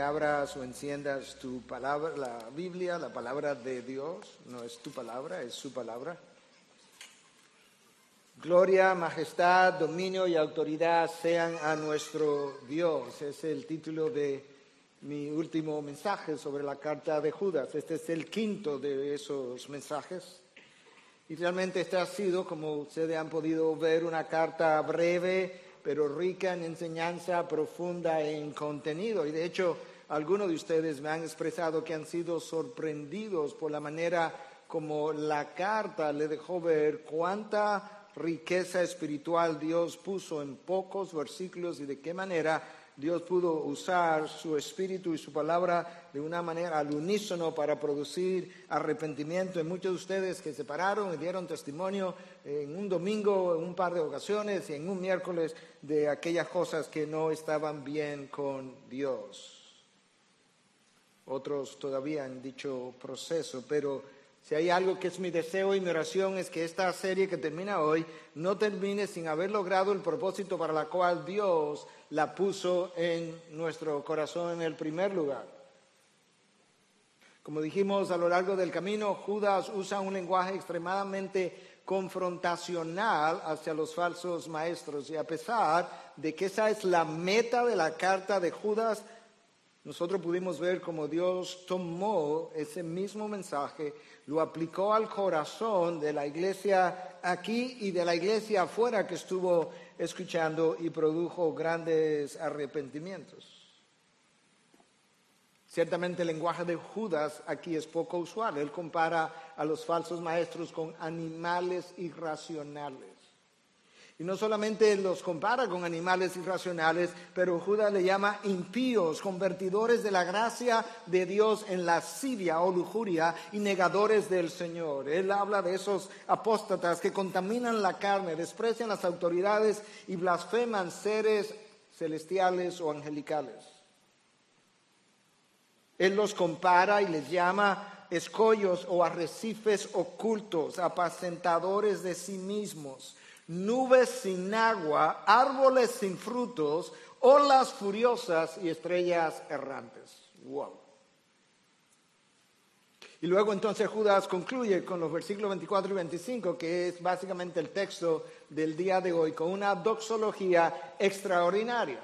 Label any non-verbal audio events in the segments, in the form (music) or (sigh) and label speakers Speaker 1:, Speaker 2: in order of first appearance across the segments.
Speaker 1: abras o enciendas tu palabra, la Biblia, la palabra de Dios. No es tu palabra, es su palabra. Gloria, majestad, dominio y autoridad sean a nuestro Dios. Es el título de mi último mensaje sobre la carta de Judas. Este es el quinto de esos mensajes. Y realmente este ha sido, como ustedes han podido ver, una carta breve, pero rica en enseñanza, profunda en contenido. Y de hecho, algunos de ustedes me han expresado que han sido sorprendidos por la manera como la carta le dejó ver cuánta riqueza espiritual Dios puso en pocos versículos y de qué manera Dios pudo usar su espíritu y su palabra de una manera al unísono para producir arrepentimiento en muchos de ustedes que se pararon y dieron testimonio en un domingo, en un par de ocasiones y en un miércoles de aquellas cosas que no estaban bien con Dios. Otros todavía han dicho proceso, pero si hay algo que es mi deseo y mi oración es que esta serie que termina hoy no termine sin haber logrado el propósito para la cual Dios la puso en nuestro corazón en el primer lugar. Como dijimos a lo largo del camino, Judas usa un lenguaje extremadamente confrontacional hacia los falsos maestros y a pesar de que esa es la meta de la carta de Judas, nosotros pudimos ver cómo Dios tomó ese mismo mensaje, lo aplicó al corazón de la iglesia aquí y de la iglesia afuera que estuvo escuchando y produjo grandes arrepentimientos. Ciertamente el lenguaje de Judas aquí es poco usual. Él compara a los falsos maestros con animales irracionales. Y no solamente los compara con animales irracionales, pero Judas le llama impíos, convertidores de la gracia de Dios en lascivia o lujuria y negadores del Señor. Él habla de esos apóstatas que contaminan la carne, desprecian las autoridades y blasfeman seres celestiales o angelicales. Él los compara y les llama escollos o arrecifes ocultos, apacentadores de sí mismos nubes sin agua, árboles sin frutos, olas furiosas y estrellas errantes. Wow. Y luego entonces Judas concluye con los versículos 24 y 25, que es básicamente el texto del día de hoy, con una doxología extraordinaria.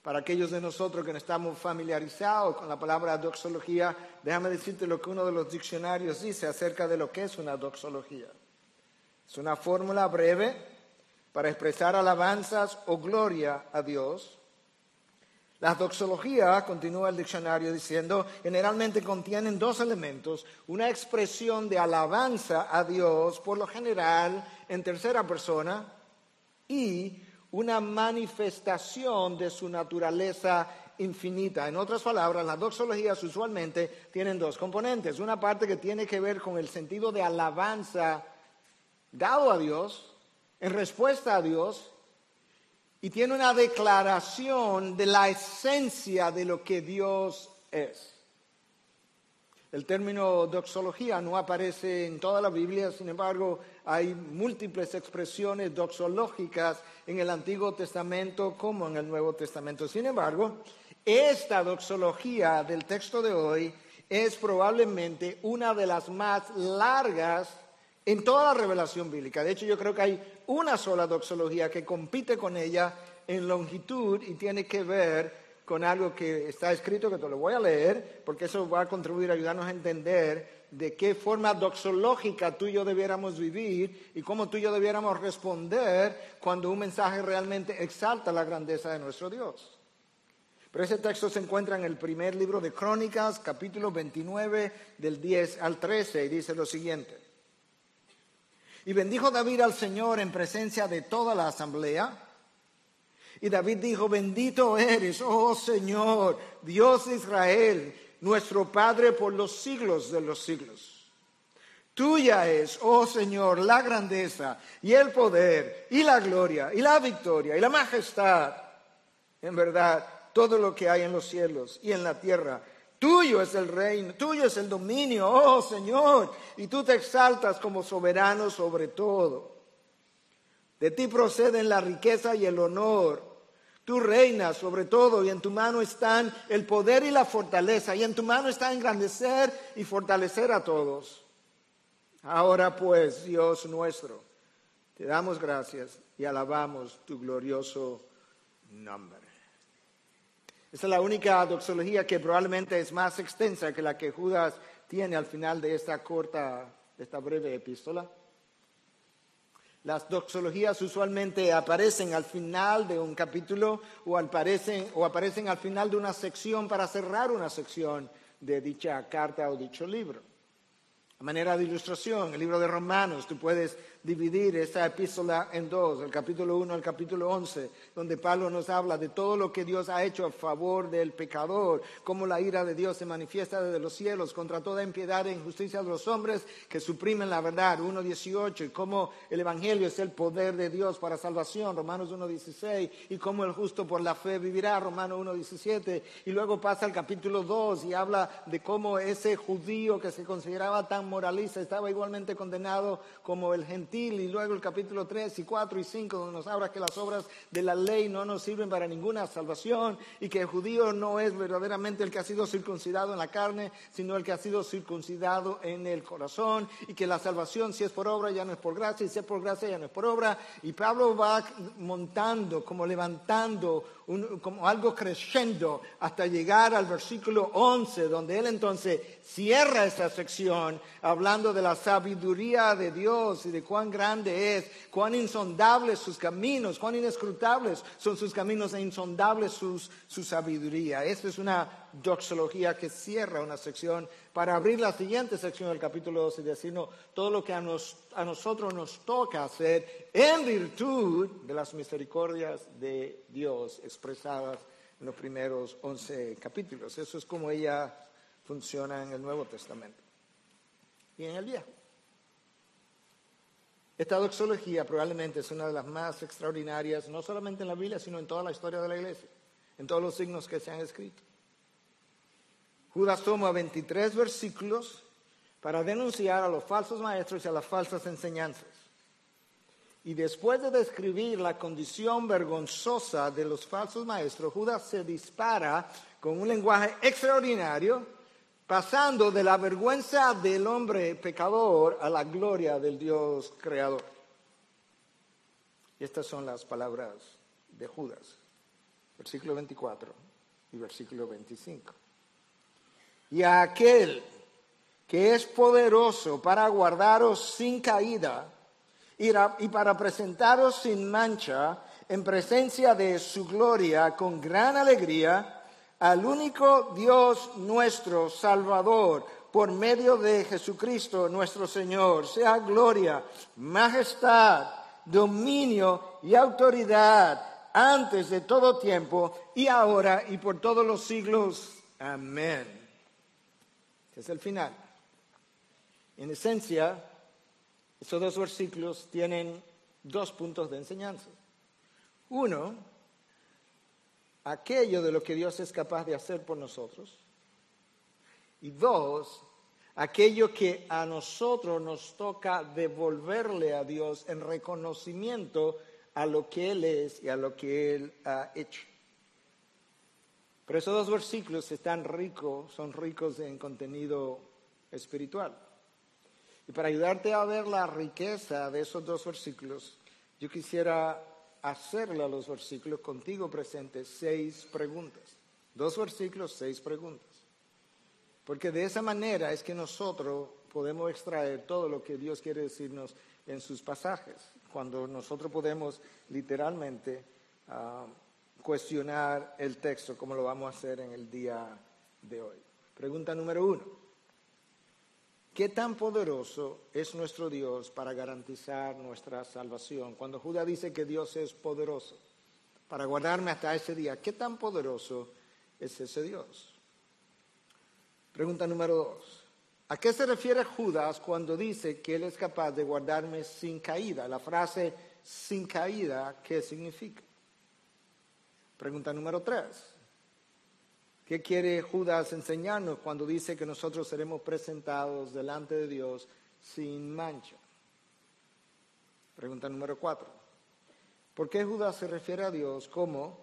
Speaker 1: Para aquellos de nosotros que no estamos familiarizados con la palabra doxología, déjame decirte lo que uno de los diccionarios dice acerca de lo que es una doxología. Es una fórmula breve para expresar alabanzas o gloria a Dios. La doxología, continúa el diccionario diciendo, generalmente contienen dos elementos, una expresión de alabanza a Dios, por lo general en tercera persona, y una manifestación de su naturaleza infinita. En otras palabras, las doxologías usualmente tienen dos componentes. Una parte que tiene que ver con el sentido de alabanza dado a Dios, en respuesta a Dios, y tiene una declaración de la esencia de lo que Dios es. El término doxología no aparece en toda la Biblia, sin embargo, hay múltiples expresiones doxológicas en el Antiguo Testamento como en el Nuevo Testamento. Sin embargo, esta doxología del texto de hoy es probablemente una de las más largas en toda la revelación bíblica. De hecho, yo creo que hay una sola doxología que compite con ella en longitud y tiene que ver con algo que está escrito, que te lo voy a leer, porque eso va a contribuir a ayudarnos a entender de qué forma doxológica tú y yo debiéramos vivir y cómo tú y yo debiéramos responder cuando un mensaje realmente exalta la grandeza de nuestro Dios. Pero ese texto se encuentra en el primer libro de Crónicas, capítulo 29, del 10 al 13, y dice lo siguiente. Y bendijo David al Señor en presencia de toda la asamblea. Y David dijo, bendito eres, oh Señor, Dios de Israel, nuestro Padre por los siglos de los siglos. Tuya es, oh Señor, la grandeza y el poder y la gloria y la victoria y la majestad. En verdad, todo lo que hay en los cielos y en la tierra Tuyo es el reino, tuyo es el dominio, oh Señor, y tú te exaltas como soberano sobre todo. De ti proceden la riqueza y el honor, Tú reinas sobre todo y en tu mano están el poder y la fortaleza y en tu mano está engrandecer y fortalecer a todos. Ahora pues, Dios nuestro, te damos gracias y alabamos tu glorioso nombre. Esa es la única doxología que probablemente es más extensa que la que Judas tiene al final de esta corta, de esta breve epístola. Las doxologías usualmente aparecen al final de un capítulo o aparecen, o aparecen al final de una sección para cerrar una sección de dicha carta o dicho libro. A manera de ilustración, el libro de Romanos, tú puedes dividir esta epístola en dos, el capítulo 1 el capítulo 11, donde Pablo nos habla de todo lo que Dios ha hecho a favor del pecador, cómo la ira de Dios se manifiesta desde los cielos contra toda impiedad e injusticia de los hombres que suprimen la verdad, 1.18, y cómo el Evangelio es el poder de Dios para salvación, Romanos 1.16, y cómo el justo por la fe vivirá, Romanos 1.17, y luego pasa al capítulo 2 y habla de cómo ese judío que se consideraba tan moralista estaba igualmente condenado como el gentil y luego el capítulo 3 y 4 y 5 donde nos habla que las obras de la ley no nos sirven para ninguna salvación y que el judío no es verdaderamente el que ha sido circuncidado en la carne, sino el que ha sido circuncidado en el corazón y que la salvación si es por obra ya no es por gracia y si es por gracia ya no es por obra. Y Pablo va montando, como levantando como algo creciendo hasta llegar al versículo 11, donde él entonces cierra esta sección hablando de la sabiduría de Dios y de cuán grande es, cuán insondables sus caminos, cuán inescrutables son sus caminos e insondables sus, su sabiduría. Esta es una doxología que cierra una sección para abrir la siguiente sección del capítulo 12 y decirnos todo lo que a, a nosotros nos toca hacer en virtud de las misericordias de Dios expresadas en los primeros 11 capítulos. Eso es como ella funciona en el Nuevo Testamento y en el Viejo. Esta doxología probablemente es una de las más extraordinarias, no solamente en la Biblia, sino en toda la historia de la iglesia, en todos los signos que se han escrito. Judas toma 23 versículos para denunciar a los falsos maestros y a las falsas enseñanzas. Y después de describir la condición vergonzosa de los falsos maestros, Judas se dispara con un lenguaje extraordinario, pasando de la vergüenza del hombre pecador a la gloria del Dios creador. Y estas son las palabras de Judas, versículo 24 y versículo 25 y a aquel que es poderoso para guardaros sin caída y para presentaros sin mancha en presencia de su gloria con gran alegría al único Dios nuestro Salvador por medio de Jesucristo nuestro Señor. Sea gloria, majestad, dominio y autoridad antes de todo tiempo y ahora y por todos los siglos. Amén es el final. En esencia, estos dos versículos tienen dos puntos de enseñanza. Uno, aquello de lo que Dios es capaz de hacer por nosotros. Y dos, aquello que a nosotros nos toca devolverle a Dios en reconocimiento a lo que Él es y a lo que Él ha hecho. Pero esos dos versículos están ricos, son ricos en contenido espiritual. Y para ayudarte a ver la riqueza de esos dos versículos, yo quisiera hacerle a los versículos contigo presentes seis preguntas. Dos versículos, seis preguntas. Porque de esa manera es que nosotros podemos extraer todo lo que Dios quiere decirnos en sus pasajes. Cuando nosotros podemos literalmente ah, cuestionar el texto como lo vamos a hacer en el día de hoy. Pregunta número uno. ¿Qué tan poderoso es nuestro Dios para garantizar nuestra salvación? Cuando Judas dice que Dios es poderoso para guardarme hasta ese día, ¿qué tan poderoso es ese Dios? Pregunta número dos. ¿A qué se refiere Judas cuando dice que Él es capaz de guardarme sin caída? La frase sin caída, ¿qué significa? Pregunta número tres. ¿Qué quiere Judas enseñarnos cuando dice que nosotros seremos presentados delante de Dios sin mancha? Pregunta número cuatro. ¿Por qué Judas se refiere a Dios como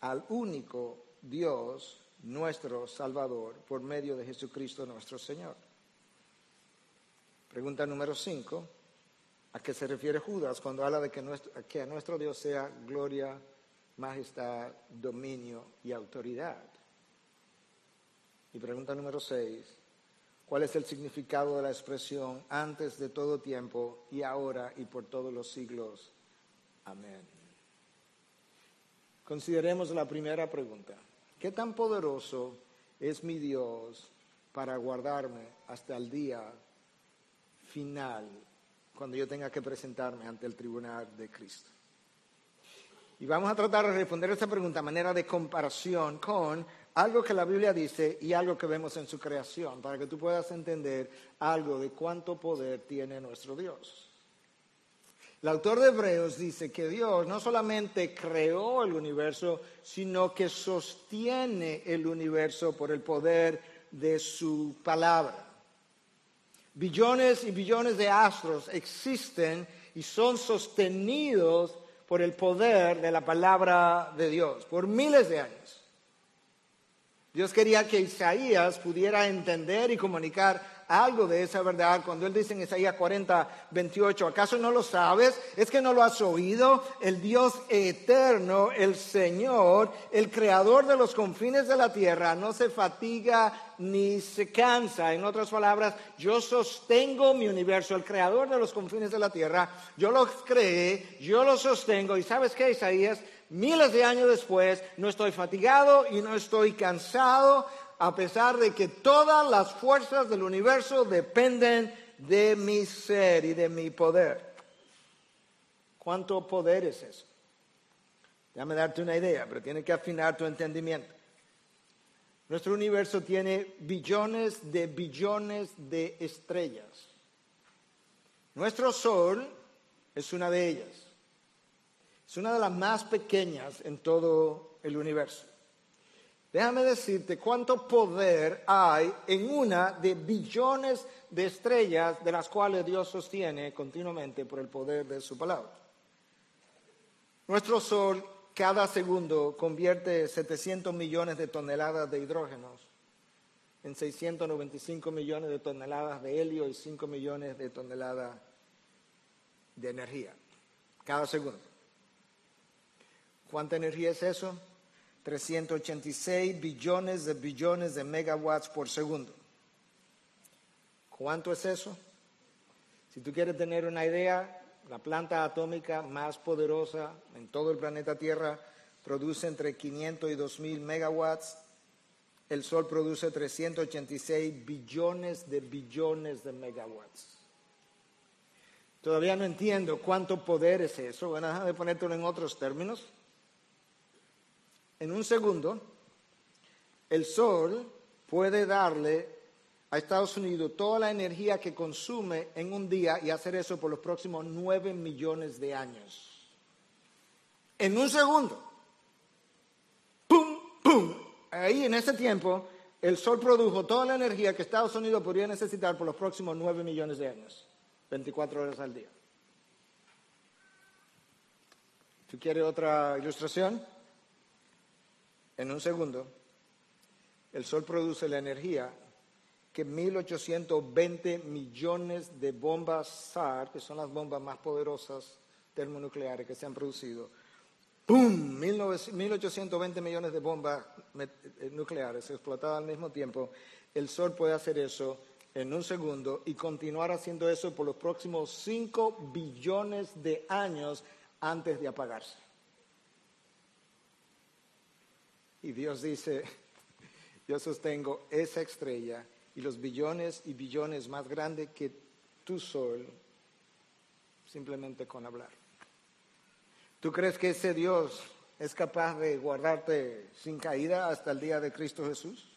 Speaker 1: al único Dios, nuestro Salvador, por medio de Jesucristo nuestro Señor. Pregunta número 5. ¿A qué se refiere Judas cuando habla de que a nuestro Dios sea gloria, majestad, dominio y autoridad? Y pregunta número 6. ¿Cuál es el significado de la expresión antes de todo tiempo y ahora y por todos los siglos? Amén. Consideremos la primera pregunta. ¿Qué tan poderoso es mi Dios para guardarme hasta el día final, cuando yo tenga que presentarme ante el tribunal de Cristo? Y vamos a tratar de responder esta pregunta a manera de comparación con algo que la Biblia dice y algo que vemos en su creación, para que tú puedas entender algo de cuánto poder tiene nuestro Dios. El autor de Hebreos dice que Dios no solamente creó el universo, sino que sostiene el universo por el poder de su palabra. Billones y billones de astros existen y son sostenidos por el poder de la palabra de Dios por miles de años. Dios quería que Isaías pudiera entender y comunicar algo de esa verdad cuando él dice en Isaías 40, 28, ¿acaso no lo sabes? ¿Es que no lo has oído? El Dios eterno, el Señor, el creador de los confines de la tierra, no se fatiga ni se cansa. En otras palabras, yo sostengo mi universo, el creador de los confines de la tierra, yo lo creé, yo lo sostengo. ¿Y sabes qué, Isaías? miles de años después, no estoy fatigado y no estoy cansado, a pesar de que todas las fuerzas del universo dependen de mi ser y de mi poder. ¿Cuánto poder es eso? Déjame darte una idea, pero tiene que afinar tu entendimiento. Nuestro universo tiene billones de billones de estrellas. Nuestro Sol es una de ellas. Es una de las más pequeñas en todo el universo. Déjame decirte cuánto poder hay en una de billones de estrellas de las cuales Dios sostiene continuamente por el poder de su palabra. Nuestro Sol cada segundo convierte 700 millones de toneladas de hidrógenos en 695 millones de toneladas de helio y 5 millones de toneladas de energía cada segundo. ¿Cuánta energía es eso? 386 billones de billones de megawatts por segundo. ¿Cuánto es eso? Si tú quieres tener una idea, la planta atómica más poderosa en todo el planeta Tierra produce entre 500 y 2000 megawatts. El Sol produce 386 billones de billones de megawatts. Todavía no entiendo cuánto poder es eso. Bueno, déjame ponértelo en otros términos en un segundo, el sol puede darle a Estados Unidos toda la energía que consume en un día y hacer eso por los próximos nueve millones de años. En un segundo. ¡Pum! ¡Pum! Ahí en ese tiempo, el sol produjo toda la energía que Estados Unidos podría necesitar por los próximos nueve millones de años. 24 horas al día. ¿Tú quieres otra ilustración? En un segundo, el Sol produce la energía que 1.820 millones de bombas SAR, que son las bombas más poderosas termonucleares que se han producido, ¡pum! 1.820 millones de bombas eh, nucleares explotadas al mismo tiempo, el Sol puede hacer eso en un segundo y continuar haciendo eso por los próximos 5 billones de años antes de apagarse. Y Dios dice, yo sostengo esa estrella y los billones y billones más grandes que tu sol, simplemente con hablar. ¿Tú crees que ese Dios es capaz de guardarte sin caída hasta el día de Cristo Jesús?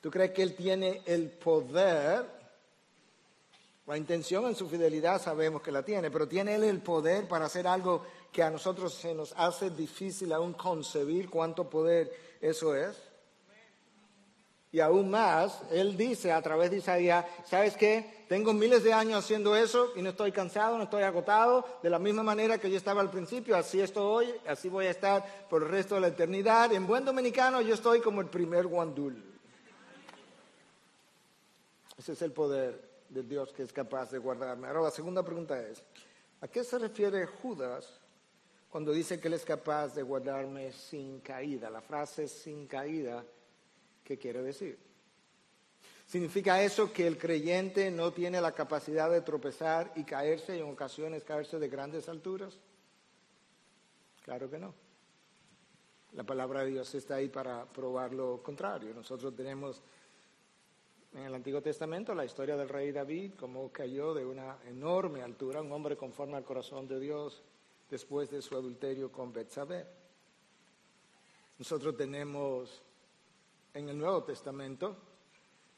Speaker 1: ¿Tú crees que Él tiene el poder? La intención en su fidelidad sabemos que la tiene, pero ¿tiene Él el poder para hacer algo que a nosotros se nos hace difícil aún concebir cuánto poder eso es? Y aún más, él dice a través de Isaías, ¿sabes qué? Tengo miles de años haciendo eso y no estoy cansado, no estoy agotado. De la misma manera que yo estaba al principio, así estoy hoy, así voy a estar por el resto de la eternidad. En buen dominicano yo estoy como el primer guandul. Ese es el poder de Dios que es capaz de guardarme. Ahora la segunda pregunta es, ¿a qué se refiere Judas cuando dice que Él es capaz de guardarme sin caída? La frase sin caída, ¿qué quiere decir? ¿Significa eso que el creyente no tiene la capacidad de tropezar y caerse y en ocasiones caerse de grandes alturas? Claro que no. La palabra de Dios está ahí para probar lo contrario. Nosotros tenemos en el Antiguo Testamento la historia del rey David, cómo cayó de una enorme altura, un hombre conforme al corazón de Dios después de su adulterio con Betsabé. Nosotros tenemos en el Nuevo Testamento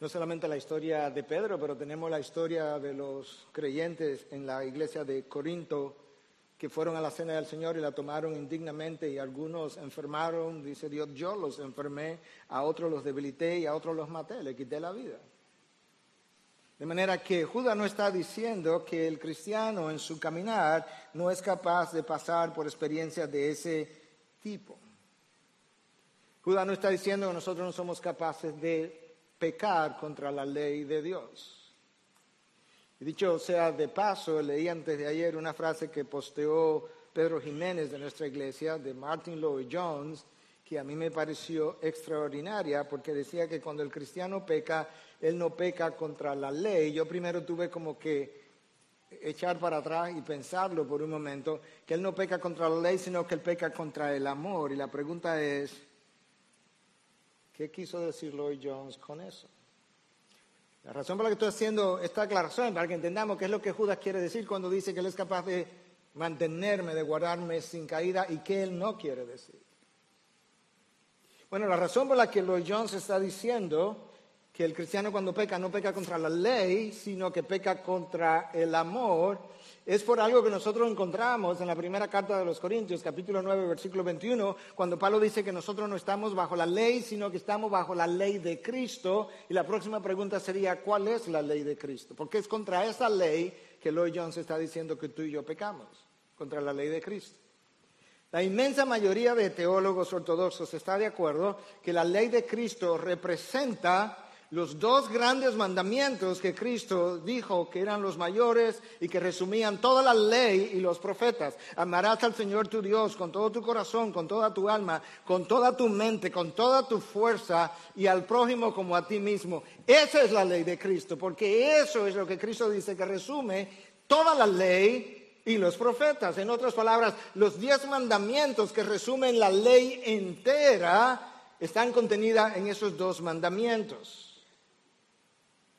Speaker 1: no solamente la historia de Pedro, pero tenemos la historia de los creyentes en la iglesia de Corinto que fueron a la cena del Señor y la tomaron indignamente y algunos enfermaron, dice Dios, yo los enfermé, a otros los debilité y a otros los maté, le quité la vida. De manera que Judas no está diciendo que el cristiano en su caminar no es capaz de pasar por experiencias de ese tipo. Judas no está diciendo que nosotros no somos capaces de pecar contra la ley de Dios. Y dicho sea de paso, leí antes de ayer una frase que posteó Pedro Jiménez de nuestra iglesia, de Martin Lloyd Jones, que a mí me pareció extraordinaria porque decía que cuando el cristiano peca, él no peca contra la ley. Yo primero tuve como que echar para atrás y pensarlo por un momento, que él no peca contra la ley, sino que él peca contra el amor. Y la pregunta es, ¿Qué quiso decir Lloyd Jones con eso? La razón por la que estoy haciendo esta aclaración, para que entendamos qué es lo que Judas quiere decir cuando dice que él es capaz de mantenerme, de guardarme sin caída y qué él no quiere decir. Bueno, la razón por la que Lloyd Jones está diciendo que el cristiano cuando peca no peca contra la ley, sino que peca contra el amor, es por algo que nosotros encontramos en la primera carta de los Corintios, capítulo 9, versículo 21, cuando Pablo dice que nosotros no estamos bajo la ley, sino que estamos bajo la ley de Cristo. Y la próxima pregunta sería, ¿cuál es la ley de Cristo? Porque es contra esa ley que Lloyd Jones está diciendo que tú y yo pecamos, contra la ley de Cristo. La inmensa mayoría de teólogos ortodoxos está de acuerdo que la ley de Cristo representa los dos grandes mandamientos que Cristo dijo que eran los mayores y que resumían toda la ley y los profetas. Amarás al Señor tu Dios con todo tu corazón, con toda tu alma, con toda tu mente, con toda tu fuerza y al prójimo como a ti mismo. Esa es la ley de Cristo, porque eso es lo que Cristo dice que resume toda la ley y los profetas. En otras palabras, los diez mandamientos que resumen la ley entera están contenidas en esos dos mandamientos.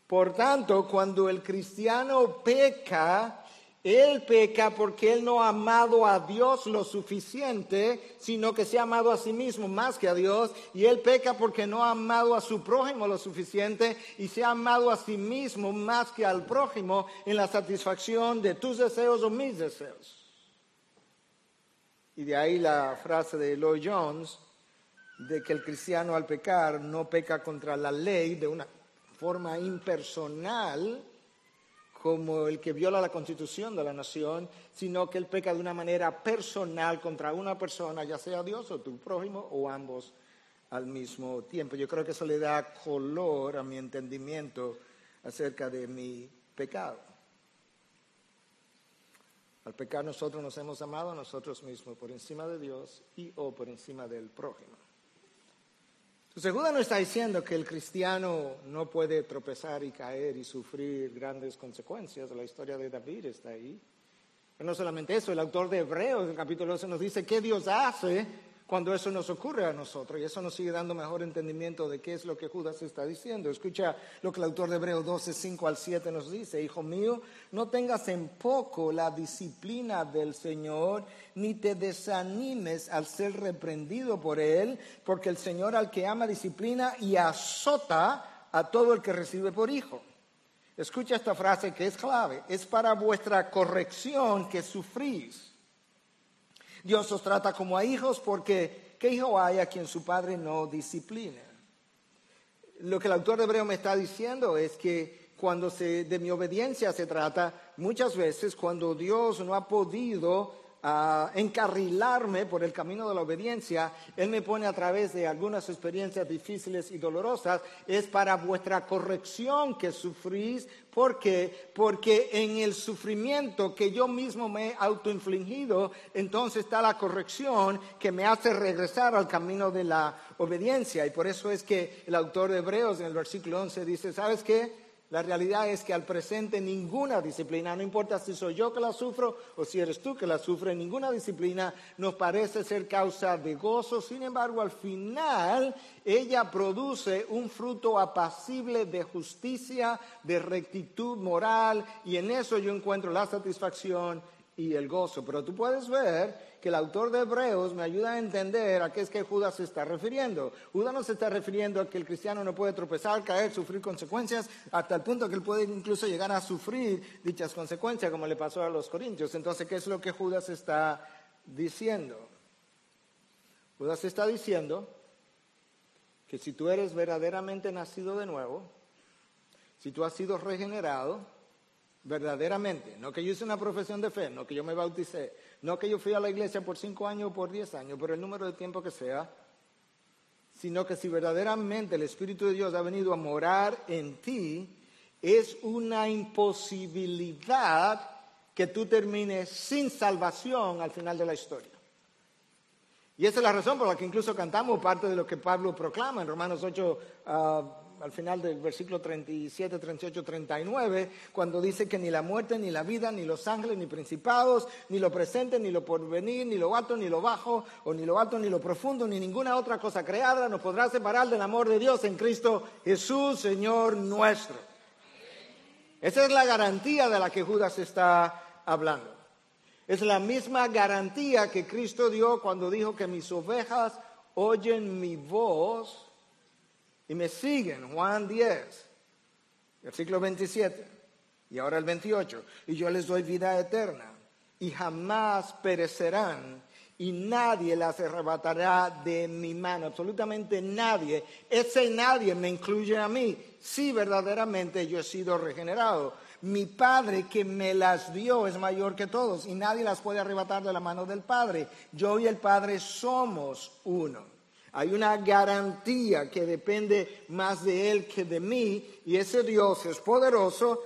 Speaker 1: Por tanto, cuando el cristiano peca, él peca porque él no ha amado a Dios lo suficiente, sino que se ha amado a sí mismo más que a Dios. Y él peca porque no ha amado a su prójimo lo suficiente y se ha amado a sí mismo más que al prójimo en la satisfacción de tus deseos o mis deseos. Y de ahí la frase de Lloyd Jones de que el cristiano al pecar no peca contra la ley de una forma impersonal como el que viola la constitución de la nación, sino que él peca de una manera personal contra una persona, ya sea Dios o tu prójimo o ambos al mismo tiempo. Yo creo que eso le da color a mi entendimiento acerca de mi pecado. Al pecar nosotros nos hemos amado a nosotros mismos por encima de Dios y o por encima del prójimo. Entonces Judas no está diciendo que el cristiano no puede tropezar y caer y sufrir grandes consecuencias. La historia de David está ahí. Pero no solamente eso, el autor de Hebreos, el capítulo 12, nos dice qué Dios hace cuando eso nos ocurre a nosotros. Y eso nos sigue dando mejor entendimiento de qué es lo que Judas está diciendo. Escucha lo que el autor de Hebreos 12, 5 al 7 nos dice. Hijo mío, no tengas en poco la disciplina del Señor, ni te desanimes al ser reprendido por Él, porque el Señor al que ama disciplina y azota a todo el que recibe por hijo. Escucha esta frase que es clave. Es para vuestra corrección que sufrís Dios os trata como a hijos porque ¿qué hijo hay a quien su padre no disciplina? lo que el autor de Hebreo me está diciendo es que cuando se, de mi obediencia se trata, muchas veces cuando Dios no ha podido encarrilarme por el camino de la obediencia, Él me pone a través de algunas experiencias difíciles y dolorosas, es para vuestra corrección que sufrís. ¿Por qué? Porque en el sufrimiento que yo mismo me he autoinfligido, entonces está la corrección que me hace regresar al camino de la obediencia. Y por eso es que el autor de Hebreos en el versículo 11 dice, ¿sabes qué? La realidad es que al presente ninguna disciplina, no importa si soy yo que la sufro o si eres tú que la sufres, ninguna disciplina nos parece ser causa de gozo. Sin embargo, al final ella produce un fruto apacible de justicia, de rectitud moral y en eso yo encuentro la satisfacción y el gozo. Pero tú puedes ver que el autor de Hebreos me ayuda a entender a qué es que Judas se está refiriendo. Judas no se está refiriendo a que el cristiano no puede tropezar, caer, sufrir consecuencias, hasta el punto que él puede incluso llegar a sufrir dichas consecuencias, como le pasó a los corintios. Entonces, ¿qué es lo que Judas está diciendo? Judas está diciendo que si tú eres verdaderamente nacido de nuevo, si tú has sido regenerado, verdaderamente, no que yo hice una profesión de fe, no que yo me bauticé, no que yo fui a la iglesia por cinco años o por diez años, por el número de tiempo que sea, sino que si verdaderamente el Espíritu de Dios ha venido a morar en ti, es una imposibilidad que tú termines sin salvación al final de la historia. Y esa es la razón por la que incluso cantamos parte de lo que Pablo proclama en Romanos 8, al final del versículo 37, 38, 39, cuando dice que ni la muerte, ni la vida, ni los ángeles, ni principados, ni lo presente, ni lo porvenir, ni lo alto, ni lo bajo, o ni lo alto, ni lo profundo, ni ninguna otra cosa creada nos podrá separar del amor de Dios en Cristo Jesús, Señor nuestro. Esa es la garantía de la que Judas está hablando. Es la misma garantía que Cristo dio cuando dijo que mis ovejas oyen mi voz y me siguen, Juan 10, versículo 27, y ahora el 28, y yo les doy vida eterna, y jamás perecerán, y nadie las arrebatará de mi mano, absolutamente nadie. Ese nadie me incluye a mí, si verdaderamente yo he sido regenerado. Mi Padre que me las dio es mayor que todos, y nadie las puede arrebatar de la mano del Padre. Yo y el Padre somos uno. Hay una garantía que depende más de Él que de mí y ese Dios es poderoso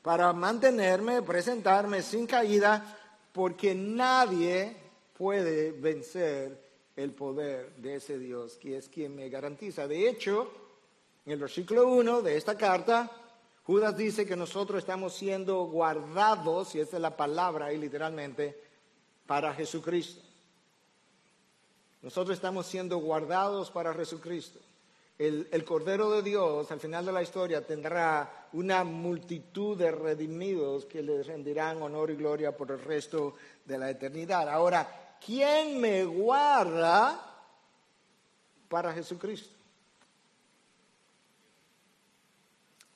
Speaker 1: para mantenerme, presentarme sin caída, porque nadie puede vencer el poder de ese Dios, que es quien me garantiza. De hecho, en el versículo 1 de esta carta, Judas dice que nosotros estamos siendo guardados, y esa es la palabra ahí literalmente, para Jesucristo. Nosotros estamos siendo guardados para Jesucristo. El, el, Cordero de Dios al final de la historia tendrá una multitud de redimidos que le rendirán honor y gloria por el resto de la eternidad. Ahora, ¿quién me guarda para Jesucristo?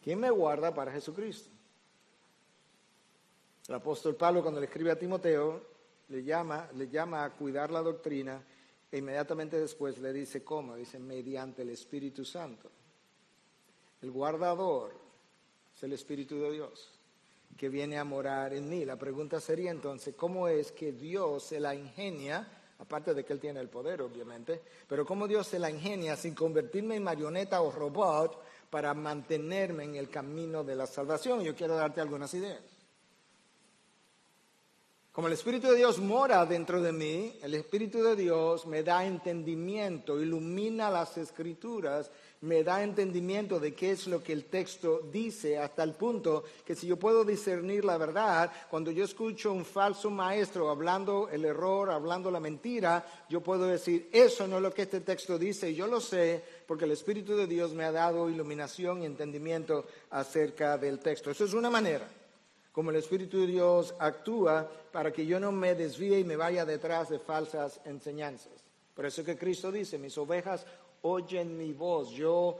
Speaker 1: ¿Quién me guarda para Jesucristo? El apóstol Pablo cuando le escribe a Timoteo le llama, le llama a cuidar la doctrina e inmediatamente después le dice cómo, dice mediante el Espíritu Santo. El guardador es el Espíritu de Dios que viene a morar en mí. La pregunta sería entonces, ¿cómo es que Dios se la ingenia, aparte de que Él tiene el poder, obviamente, pero cómo Dios se la ingenia sin convertirme en marioneta o robot para mantenerme en el camino de la salvación? Yo quiero darte algunas ideas. Como el Espíritu de Dios mora dentro de mí, el Espíritu de Dios me da entendimiento, ilumina las escrituras, me da entendimiento de qué es lo que el texto dice, hasta el punto que si yo puedo discernir la verdad, cuando yo escucho un falso maestro hablando el error, hablando la mentira, yo puedo decir, eso no es lo que este texto dice, y yo lo sé porque el Espíritu de Dios me ha dado iluminación y entendimiento acerca del texto. Eso es una manera como el Espíritu de Dios actúa para que yo no me desvíe y me vaya detrás de falsas enseñanzas. Por eso que Cristo dice, mis ovejas oyen mi voz, yo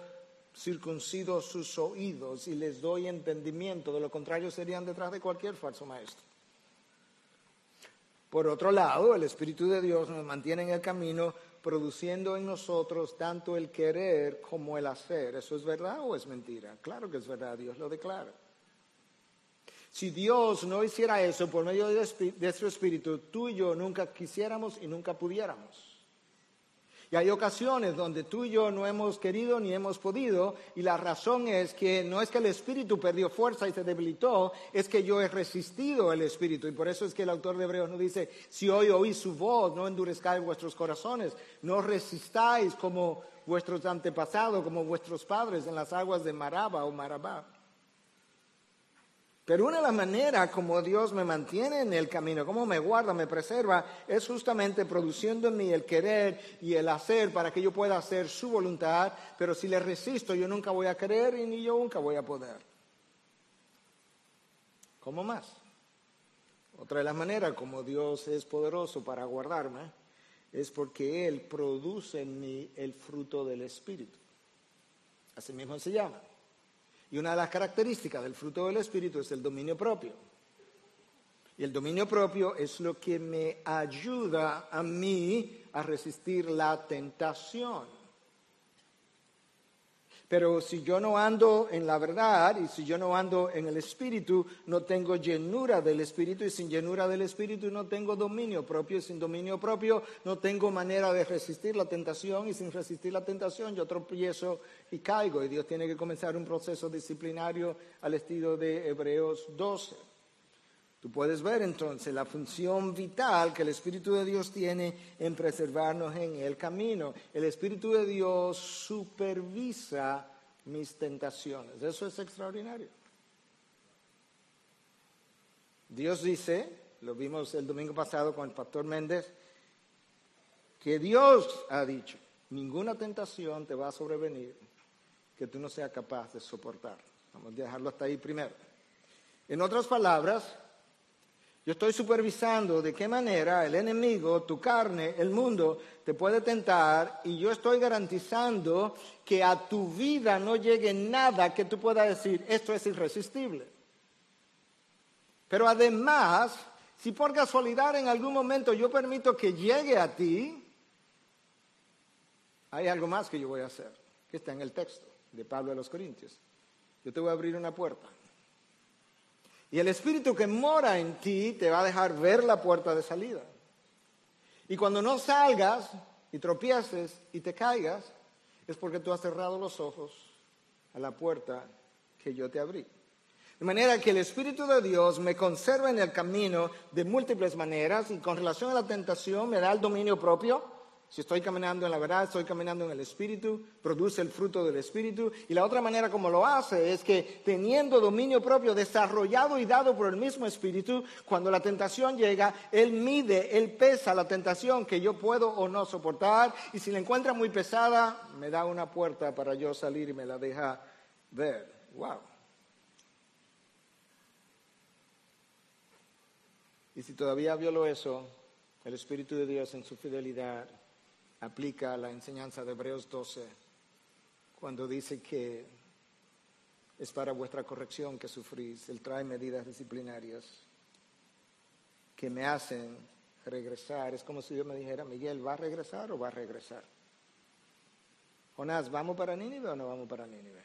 Speaker 1: circuncido sus oídos y les doy entendimiento, de lo contrario serían detrás de cualquier falso maestro. Por otro lado, el Espíritu de Dios nos mantiene en el camino produciendo en nosotros tanto el querer como el hacer. ¿Eso es verdad o es mentira? Claro que es verdad, Dios lo declara. Si Dios no hiciera eso por medio de su Espíritu, tú y yo nunca quisiéramos y nunca pudiéramos. Y hay ocasiones donde tú y yo no hemos querido ni hemos podido, y la razón es que no es que el espíritu perdió fuerza y se debilitó, es que yo he resistido el espíritu. Y por eso es que el autor de Hebreos nos dice, si hoy oís su voz, no endurezcáis vuestros corazones, no resistáis como vuestros antepasados, como vuestros padres en las aguas de Maraba o Marabá. Pero una de las maneras como Dios me mantiene en el camino, como me guarda, me preserva, es justamente produciendo en mí el querer y el hacer para que yo pueda hacer su voluntad, pero si le resisto yo nunca voy a querer y ni yo nunca voy a poder. ¿Cómo más? Otra de las maneras como Dios es poderoso para guardarme es porque Él produce en mí el fruto del Espíritu. Así mismo se llama. Y una de las características del fruto del Espíritu es el dominio propio. Y el dominio propio es lo que me ayuda a mí a resistir la tentación. Pero si yo no ando en la verdad y si yo no ando en el Espíritu, no tengo llenura del Espíritu. Y sin llenura del Espíritu no tengo dominio propio. Y sin dominio propio no tengo manera de resistir la tentación. Y sin resistir la tentación yo tropiezo y caigo. Y Dios tiene que comenzar un proceso disciplinario al estilo de Hebreos 12. Tú puedes ver entonces la función vital que el Espíritu de Dios tiene en preservarnos en el camino. El Espíritu de Dios supervisa mis tentaciones. Eso es extraordinario. Dios dice, lo vimos el domingo pasado con el pastor Méndez, que Dios ha dicho, ninguna tentación te va a sobrevenir que tú no seas capaz de soportar. Vamos a dejarlo hasta ahí primero. En otras palabras, yo estoy supervisando de qué manera el enemigo, tu carne, el mundo, te puede tentar y yo estoy garantizando que a tu vida no llegue nada que tú puedas decir, esto es irresistible. Pero además, si por casualidad en algún momento yo permito que llegue a ti, hay algo más que yo voy a hacer, que está en el texto de Pablo a los Corintios. Yo te voy a abrir una puerta. Y el Espíritu que mora en ti te va a dejar ver la puerta de salida. Y cuando no salgas y tropieces y te caigas, es porque tú has cerrado los ojos a la puerta que yo te abrí. De manera que el Espíritu de Dios me conserva en el camino de múltiples maneras y con relación a la tentación me da el dominio propio si estoy caminando en la verdad, estoy caminando en el Espíritu, produce el fruto del Espíritu. Y la otra manera como lo hace es que teniendo dominio propio desarrollado y dado por el mismo Espíritu, cuando la tentación llega, Él mide, Él pesa la tentación que yo puedo o no soportar. Y si la encuentra muy pesada, me da una puerta para yo salir y me la deja ver. ¡Wow! Y si todavía violo eso, el Espíritu de Dios en su fidelidad aplica la enseñanza de Hebreos 12 cuando dice que es para vuestra corrección que sufrís. Él trae medidas disciplinarias que me hacen regresar. Es como si Dios me dijera, Miguel, ¿va a regresar o va a regresar? Jonás, ¿vamos para Nínive o no vamos para Nínive?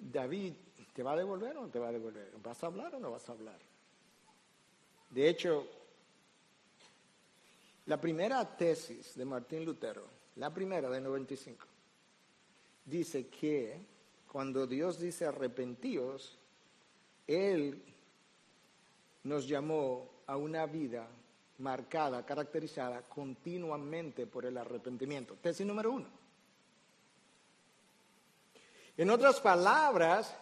Speaker 1: David, ¿te va a devolver o no te va a devolver? ¿Vas a hablar o no vas a hablar? De hecho, la primera tesis de Martín Lutero, la primera de 95, dice que cuando Dios dice arrepentíos, Él nos llamó a una vida marcada, caracterizada continuamente por el arrepentimiento. Tesis número uno. En otras palabras,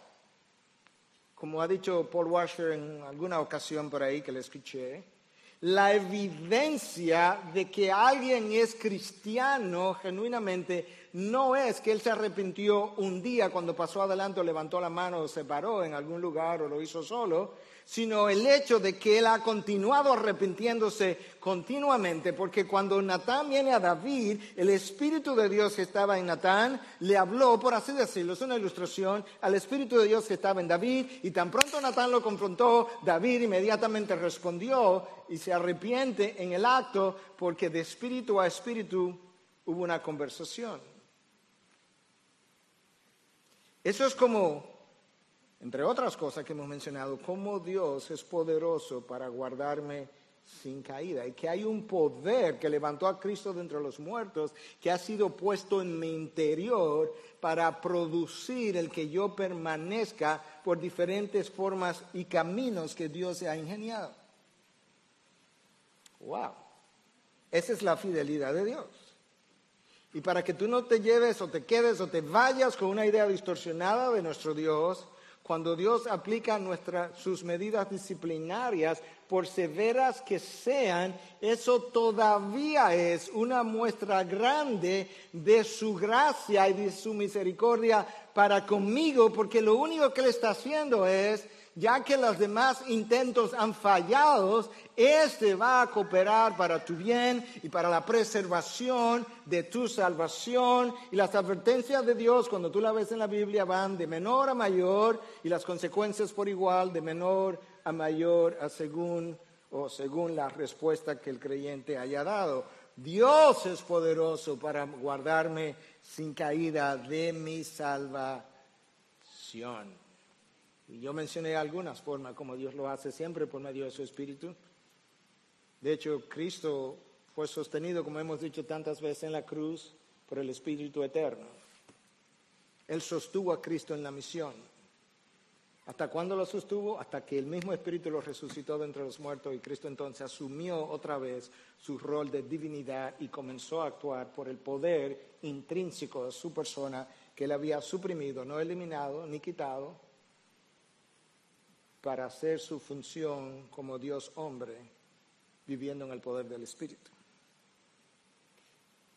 Speaker 1: como ha dicho Paul Washer en alguna ocasión por ahí que le escuché, la evidencia de que alguien es cristiano genuinamente no es que él se arrepintió un día cuando pasó adelante o levantó la mano o se paró en algún lugar o lo hizo solo, sino el hecho de que él ha continuado arrepintiéndose continuamente, porque cuando Natán viene a David, el Espíritu de Dios que estaba en Natán le habló, por así decirlo, es una ilustración, al Espíritu de Dios que estaba en David, y tan pronto Natán lo confrontó, David inmediatamente respondió y se arrepiente en el acto, porque de espíritu a espíritu hubo una conversación. Eso es como entre otras cosas que hemos mencionado, cómo Dios es poderoso para guardarme sin caída y que hay un poder que levantó a Cristo de entre los muertos que ha sido puesto en mi interior para producir el que yo permanezca por diferentes formas y caminos que Dios ha ingeniado. Wow. Esa es la fidelidad de Dios. Y para que tú no te lleves o te quedes o te vayas con una idea distorsionada de nuestro Dios, cuando Dios aplica sus medidas disciplinarias, por severas que sean, eso todavía es una muestra grande de su gracia y de su misericordia para conmigo, porque lo único que Él está haciendo es ya que los demás intentos han fallado, este va a cooperar para tu bien y para la preservación de tu salvación. Y las advertencias de Dios, cuando tú la ves en la Biblia, van de menor a mayor y las consecuencias por igual, de menor a mayor, según o según la respuesta que el creyente haya dado. Dios es poderoso para guardarme sin caída de mi salvación. Yo mencioné algunas formas como Dios lo hace siempre por medio de su Espíritu. De hecho, Cristo fue sostenido, como hemos dicho tantas veces, en la cruz por el Espíritu Eterno. Él sostuvo a Cristo en la misión. ¿Hasta cuándo lo sostuvo? Hasta que el mismo Espíritu lo resucitó de entre los muertos y Cristo entonces asumió otra vez su rol de divinidad y comenzó a actuar por el poder intrínseco de su persona que él había suprimido, no eliminado ni quitado, para hacer su función como Dios hombre, viviendo en el poder del Espíritu.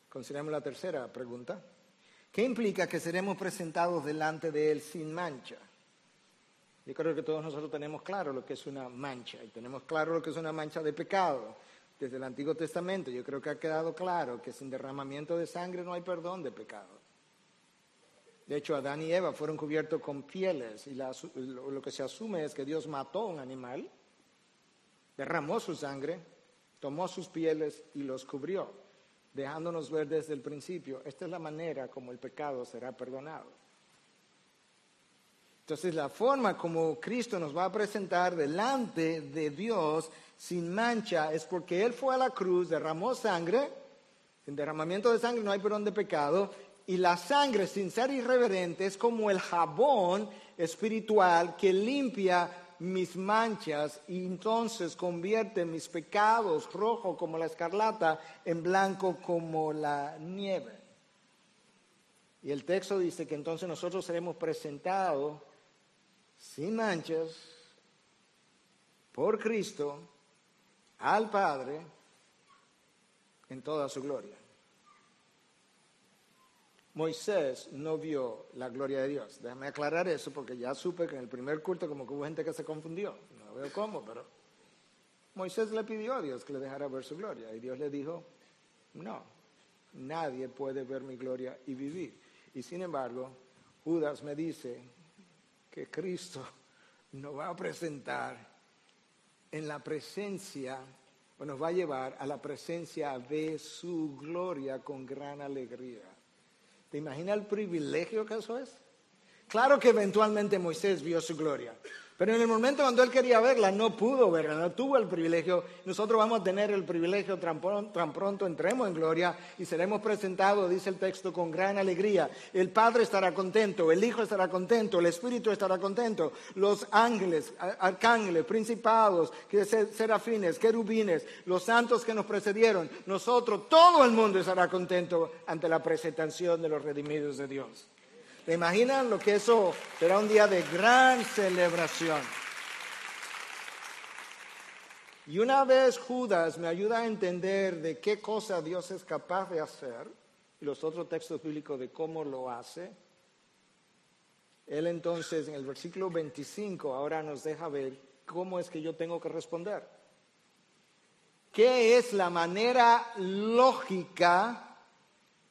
Speaker 1: Consideremos la tercera pregunta. ¿Qué implica que seremos presentados delante de Él sin mancha? Yo creo que todos nosotros tenemos claro lo que es una mancha y tenemos claro lo que es una mancha de pecado. Desde el Antiguo Testamento yo creo que ha quedado claro que sin derramamiento de sangre no hay perdón de pecado. De hecho, Adán y Eva fueron cubiertos con pieles y lo que se asume es que Dios mató un animal, derramó su sangre, tomó sus pieles y los cubrió, dejándonos ver desde el principio, esta es la manera como el pecado será perdonado. Entonces, la forma como Cristo nos va a presentar delante de Dios sin mancha es porque Él fue a la cruz, derramó sangre, sin derramamiento de sangre no hay perdón de pecado, y la sangre, sin ser irreverente, es como el jabón espiritual que limpia mis manchas y entonces convierte mis pecados rojo como la escarlata en blanco como la nieve. Y el texto dice que entonces nosotros seremos presentados sin manchas por Cristo al Padre en toda su gloria. Moisés no vio la gloria de Dios. Déjame aclarar eso porque ya supe que en el primer culto como que hubo gente que se confundió. No veo cómo, pero Moisés le pidió a Dios que le dejara ver su gloria y Dios le dijo, no, nadie puede ver mi gloria y vivir. Y sin embargo, Judas me dice que Cristo (laughs) nos va a presentar en la presencia, o nos va a llevar a la presencia de su gloria con gran alegría. ¿Te imaginas el privilegio que eso es? Claro que eventualmente Moisés vio su gloria, pero en el momento cuando él quería verla, no pudo verla, no tuvo el privilegio. Nosotros vamos a tener el privilegio tan pronto, entremos en gloria y seremos presentados, dice el texto, con gran alegría. El Padre estará contento, el Hijo estará contento, el Espíritu estará contento, los ángeles, arcángeles, principados, serafines, querubines, los santos que nos precedieron, nosotros, todo el mundo estará contento ante la presentación de los redimidos de Dios. ¿Te imaginan lo que eso será un día de gran celebración? Y una vez Judas me ayuda a entender de qué cosa Dios es capaz de hacer, y los otros textos bíblicos de cómo lo hace, él entonces en el versículo 25 ahora nos deja ver cómo es que yo tengo que responder. ¿Qué es la manera lógica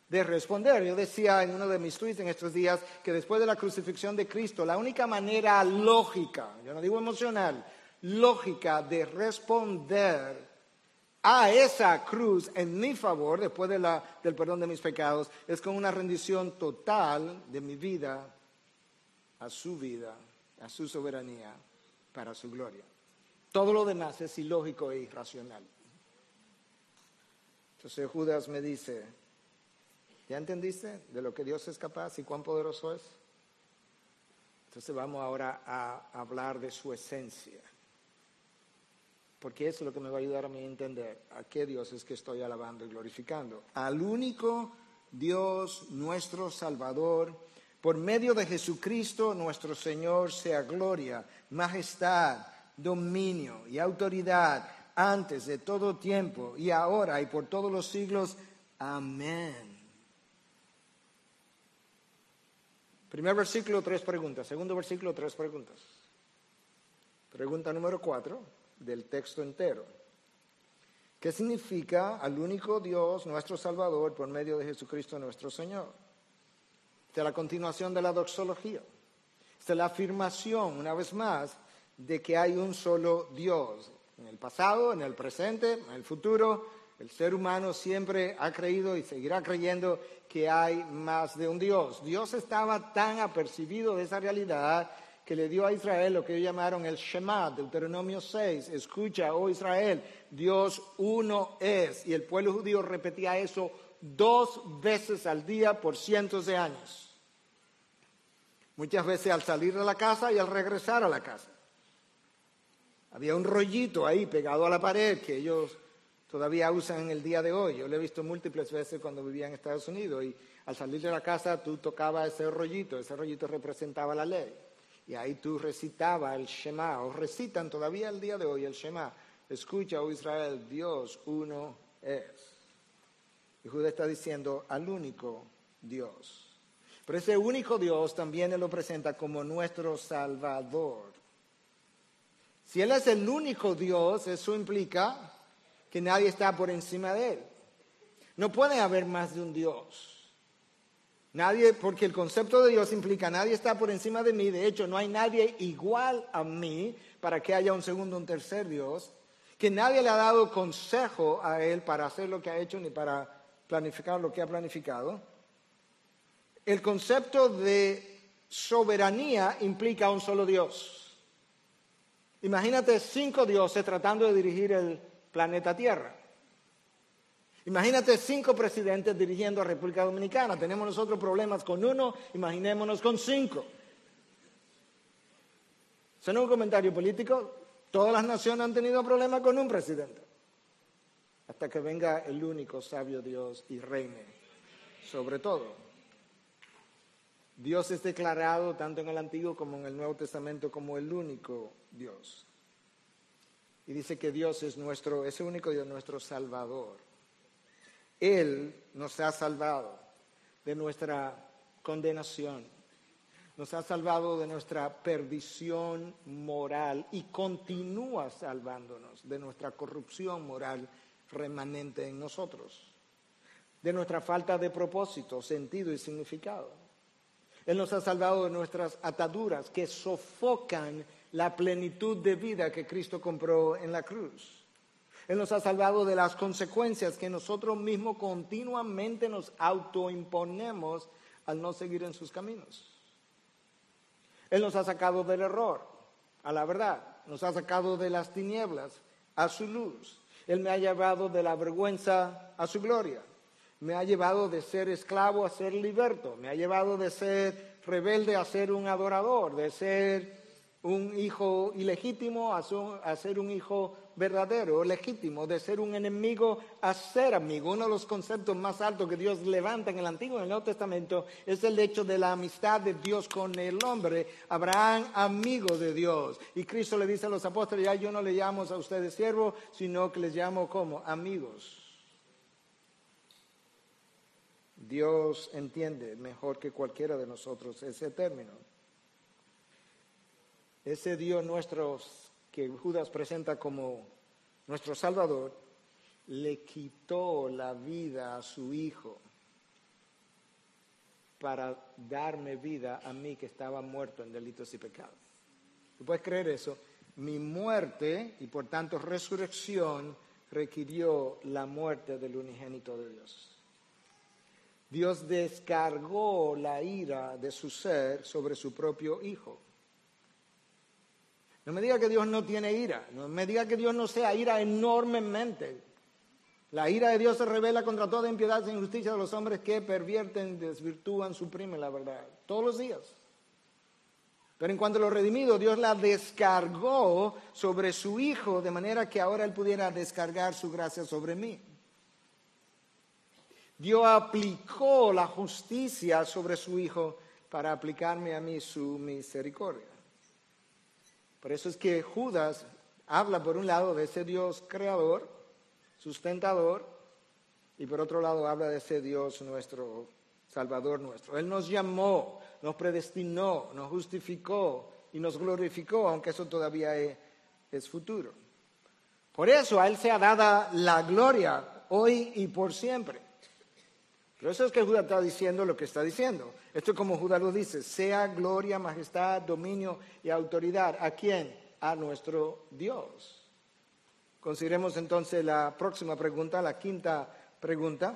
Speaker 1: de responder? Yo decía en uno de mis tweets en estos días que después de la crucifixión de Cristo, la única manera lógica, yo no digo emocional, lógica de responder a esa cruz en mi favor, después de la, del perdón de mis pecados, es con una rendición total de mi vida a su vida, a su soberanía, para su gloria. Todo lo demás es ilógico e irracional. Entonces Judas me dice, ¿ya entendiste de lo que Dios es capaz y cuán poderoso es? Entonces vamos ahora a hablar de su esencia porque eso es lo que me va a ayudar a mí a entender a qué Dios es que estoy alabando y glorificando. Al único Dios, nuestro Salvador, por medio de Jesucristo nuestro Señor, sea gloria, majestad, dominio y autoridad antes de todo tiempo y ahora y por todos los siglos. Amén. Primer versículo, tres preguntas. Segundo versículo, tres preguntas. Pregunta número cuatro del texto entero. ¿Qué significa al único Dios, nuestro Salvador, por medio de Jesucristo nuestro Señor? Esta es la continuación de la doxología. Esta es la afirmación, una vez más, de que hay un solo Dios. En el pasado, en el presente, en el futuro, el ser humano siempre ha creído y seguirá creyendo que hay más de un Dios. Dios estaba tan apercibido de esa realidad que le dio a Israel lo que ellos llamaron el Shema, Deuteronomio 6. Escucha, oh Israel, Dios uno es. Y el pueblo judío repetía eso dos veces al día por cientos de años. Muchas veces al salir de la casa y al regresar a la casa. Había un rollito ahí pegado a la pared que ellos todavía usan en el día de hoy. Yo lo he visto múltiples veces cuando vivía en Estados Unidos y al salir de la casa tú tocabas ese rollito, ese rollito representaba la ley. Y ahí tú recitabas el Shema, o recitan todavía el día de hoy el Shema. Escucha, oh Israel, Dios uno es. Y Judá está diciendo al único Dios. Pero ese único Dios también lo presenta como nuestro Salvador. Si Él es el único Dios, eso implica que nadie está por encima de Él. No puede haber más de un Dios. Nadie, porque el concepto de Dios implica nadie está por encima de mí, de hecho no hay nadie igual a mí para que haya un segundo un tercer Dios, que nadie le ha dado consejo a Él para hacer lo que ha hecho ni para planificar lo que ha planificado. El concepto de soberanía implica un solo Dios. Imagínate cinco dioses tratando de dirigir el planeta Tierra. Imagínate cinco presidentes dirigiendo a República Dominicana. Tenemos nosotros problemas con uno, imaginémonos con cinco. Eso no es un comentario político. Todas las naciones han tenido problemas con un presidente. Hasta que venga el único sabio Dios y reine sobre todo. Dios es declarado tanto en el Antiguo como en el Nuevo Testamento como el único Dios. Y dice que Dios es nuestro, ese único Dios, nuestro Salvador. Él nos ha salvado de nuestra condenación, nos ha salvado de nuestra perdición moral y continúa salvándonos de nuestra corrupción moral remanente en nosotros, de nuestra falta de propósito, sentido y significado. Él nos ha salvado de nuestras ataduras que sofocan la plenitud de vida que Cristo compró en la cruz. Él nos ha salvado de las consecuencias que nosotros mismos continuamente nos autoimponemos al no seguir en sus caminos. Él nos ha sacado del error a la verdad, nos ha sacado de las tinieblas a su luz. Él me ha llevado de la vergüenza a su gloria. Me ha llevado de ser esclavo a ser liberto. Me ha llevado de ser rebelde a ser un adorador, de ser un hijo ilegítimo a, ser un hijo verdadero, legítimo, de ser un enemigo a ser amigo. Uno de los conceptos más altos que Dios levanta en el Antiguo y en el Nuevo Testamento es el hecho de la amistad de Dios con el hombre. Abraham, amigo de Dios. Y Cristo le dice a los apóstoles, ya yo no le llamo a ustedes siervos, sino que les llamo como amigos. Dios entiende mejor que cualquiera de nosotros ese término. Ese Dios nuestro que Judas presenta como nuestro Salvador, le quitó la vida a su hijo para darme vida a mí que estaba muerto en delitos y pecados. ¿Tú puedes creer eso? Mi muerte y por tanto resurrección requirió la muerte del unigénito de Dios. Dios descargó la ira de su ser sobre su propio hijo. No me diga que Dios no tiene ira, no me diga que Dios no sea ira enormemente. La ira de Dios se revela contra toda impiedad e injusticia de los hombres que pervierten, desvirtúan, suprimen la verdad. Todos los días. Pero en cuanto a lo redimido, Dios la descargó sobre su Hijo, de manera que ahora Él pudiera descargar su gracia sobre mí. Dios aplicó la justicia sobre su Hijo para aplicarme a mí su misericordia. Por eso es que Judas habla por un lado de ese Dios creador, sustentador, y por otro lado habla de ese Dios nuestro, Salvador nuestro. Él nos llamó, nos predestinó, nos justificó y nos glorificó, aunque eso todavía es, futuro. Por eso a Él se ha dada la gloria hoy y por siempre. Pero eso es que Judas está diciendo lo que está diciendo. Esto es como Judas lo dice, sea gloria, majestad, dominio y autoridad. ¿A quién? A nuestro Dios. Consideremos entonces la próxima pregunta, la quinta pregunta.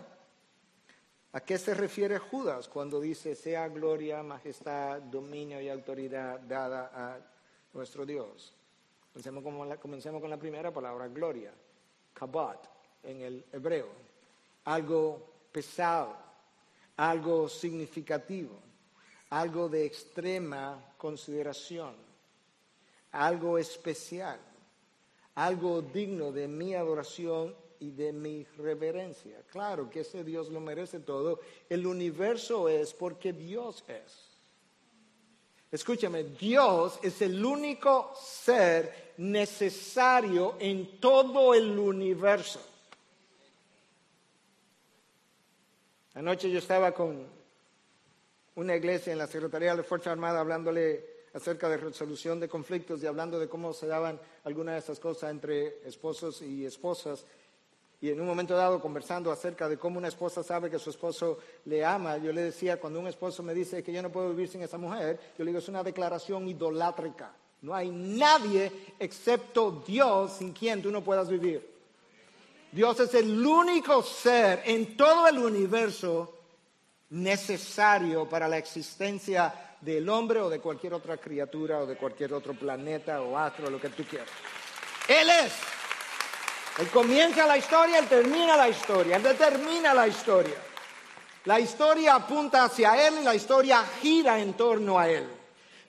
Speaker 1: ¿A qué se refiere Judas cuando dice sea gloria, majestad, dominio y autoridad dada a nuestro Dios? Comencemos con la, primera palabra, gloria, kabat en el hebreo. Algo pesado, algo significativo, algo de extrema consideración, algo especial, algo digno de mi adoración y de mi reverencia. Claro que ese Dios lo merece todo. El universo es porque Dios es. Escúchame, Dios es el único ser necesario en todo el universo. Anoche yo estaba con una iglesia en la Secretaría de la Fuerza Armada hablándole acerca de resolución de conflictos y hablando de cómo se daban algunas de esas cosas entre esposos y esposas. Y en un momento dado, conversando acerca de cómo una esposa sabe que su esposo le ama, yo le decía, cuando un esposo me dice que yo no puedo vivir sin esa mujer, yo le digo, es una declaración idolátrica. No hay nadie excepto Dios sin quien tú no puedas vivir. Dios es el único ser en todo el universo necesario para la existencia del hombre o de cualquier otra criatura o de cualquier otro planeta o astro, lo que tú quieras. Él es. Él comienza la historia, él termina la historia, él determina la historia. La historia apunta hacia él y la historia gira en torno a él.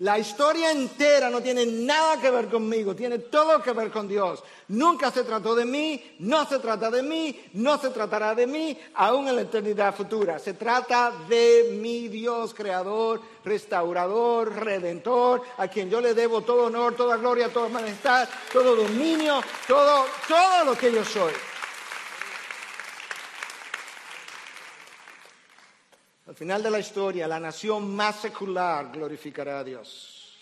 Speaker 1: La historia entera no tiene nada que ver conmigo, tiene todo que ver con Dios. Nunca se trató de mí, no se trata de mí, no se tratará de mí, aún en la eternidad futura. Se trata de mi Dios creador, restaurador, redentor, a quien yo le debo todo honor, toda gloria, toda majestad, todo dominio, todo, todo lo que yo soy. Al final de la historia, la nación más secular glorificará a Dios.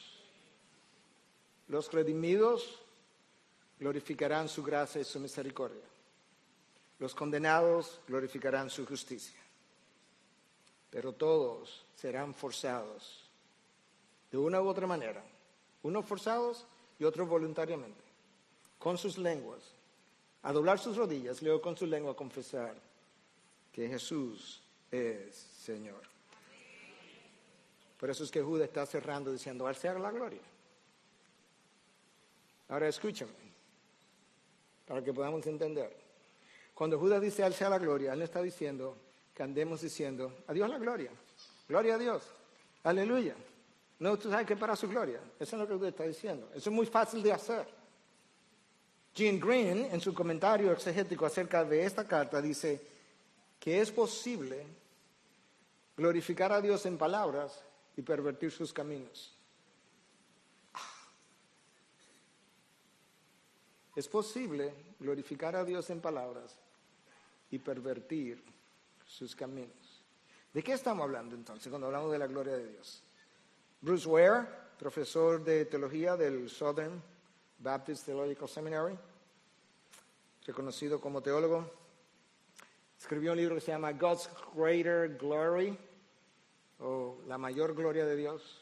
Speaker 1: Los redimidos glorificarán su gracia y su misericordia. Los condenados glorificarán su justicia. Pero todos serán forzados de una u otra manera. Unos forzados y otros voluntariamente. Con sus lenguas. A doblar sus rodillas, luego con su lengua a confesar que Jesús es Señor. Por eso es que Judas está cerrando diciendo, al ser la gloria. Ahora escúchame, para que podamos entender. Cuando Judas dice al sea la gloria, él no está diciendo que andemos diciendo, adiós la gloria, gloria a Dios, aleluya. No, tú sabes que para su gloria. Eso es lo que Judas está diciendo. Eso es muy fácil de hacer. Jean Green, en su comentario exegético acerca de esta carta, dice que es posible glorificar a Dios en palabras y pervertir sus caminos. Es posible glorificar a Dios en palabras y pervertir sus caminos. ¿De qué estamos hablando entonces cuando hablamos de la gloria de Dios? Bruce Ware, profesor de teología del Southern Baptist Theological Seminary, reconocido como teólogo. Escribió un libro que se llama God's Greater Glory, o La mayor gloria de Dios.